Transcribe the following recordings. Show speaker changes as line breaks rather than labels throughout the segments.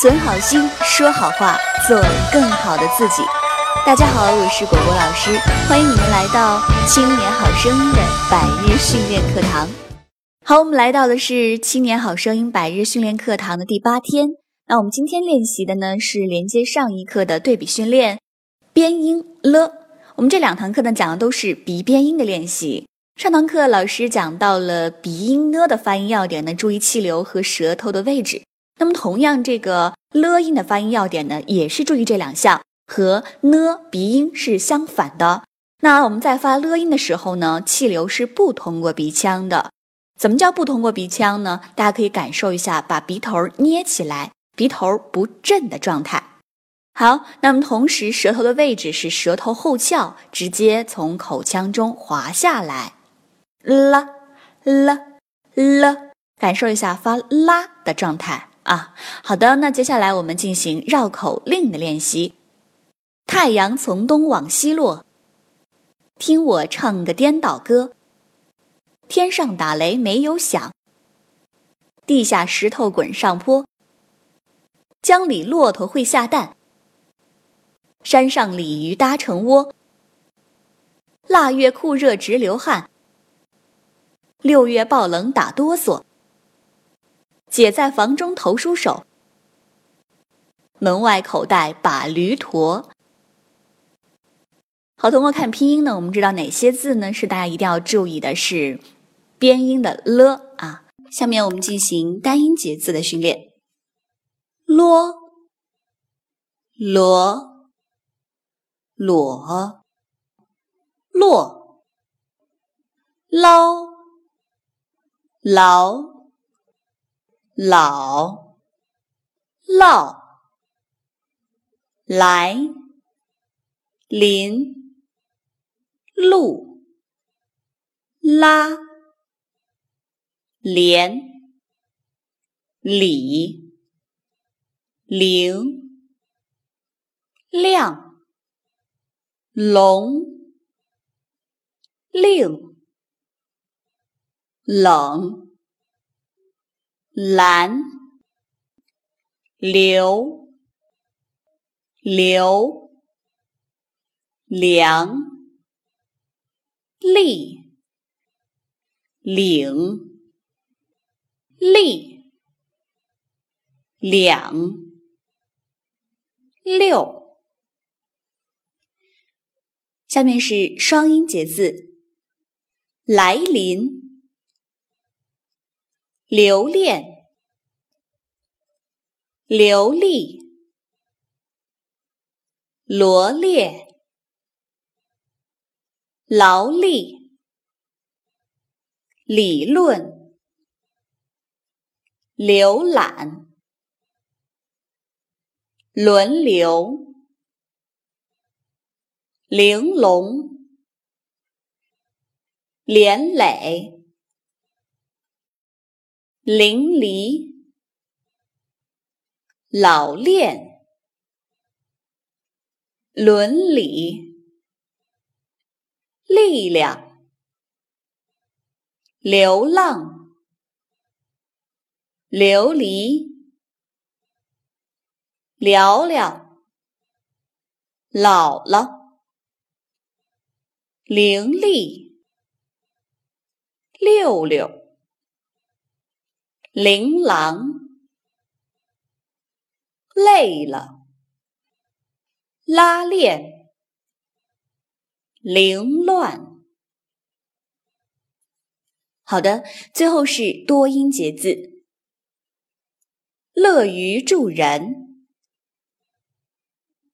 存好心，说好话，做更好的自己。大家好，我是果果老师，欢迎你们来到《青年好声音》的百日训练课堂。好，我们来到的是《青年好声音》百日训练课堂的第八天。那我们今天练习的呢是连接上一课的对比训练，边音了。我们这两堂课呢讲的都是鼻边音的练习。上堂课老师讲到了鼻音呢的发音要点呢，注意气流和舌头的位置。那么同样，这个了音的发音要点呢，也是注意这两项，和呢鼻音是相反的。那我们在发了音的时候呢，气流是不通过鼻腔的。怎么叫不通过鼻腔呢？大家可以感受一下，把鼻头捏起来，鼻头不震的状态。好，那么同时舌头的位置是舌头后翘，直接从口腔中滑下来。啦啦啦，感受一下发啦的状态啊。好的，那接下来我们进行绕口令的练习。太阳从东往西落，听我唱个颠倒歌。天上打雷没有响，地下石头滚上坡。江里骆驼会下蛋，山上鲤鱼搭成窝。腊月酷热直流汗。六月暴冷打哆嗦，姐在房中投书手，门外口袋把驴驮。好，通过看拼音呢，我们知道哪些字呢是大家一定要注意的，是边音的了啊。下面我们进行单音节字的训练，啰、罗、裸、落、捞。捞、老、唠、来、临、路、拉、连、里、零、亮、龙、令。冷，蓝，流，流，凉，立，领，立，两，六。下面是双音节字，来临。留恋，流利，罗列，劳力，理论，浏览，轮流，玲珑，连累。淋漓，老练，伦理，力量，流浪，琉璃，聊聊，姥姥，伶俐，六六。琳琅，累了；拉链，凌乱。好的，最后是多音节字，乐于助人，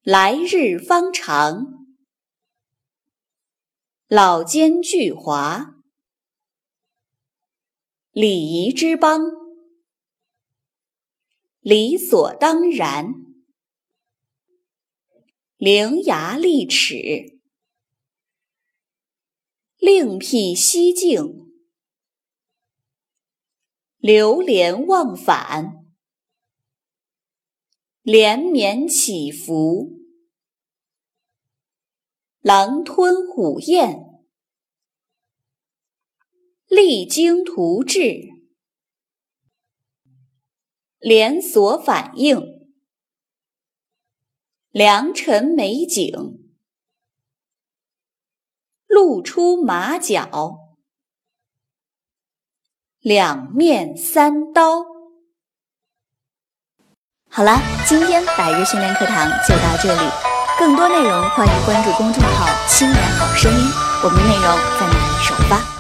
来日方长，老奸巨猾，礼仪之邦。理所当然，伶牙俐齿，另辟蹊径，流连忘返，连绵起伏，狼吞虎咽，励精图治。连锁反应，良辰美景，露出马脚，两面三刀。好了，今天百日训练课堂就到这里，更多内容欢迎关注公众号“青年好声音”，我们的内容在那里首发。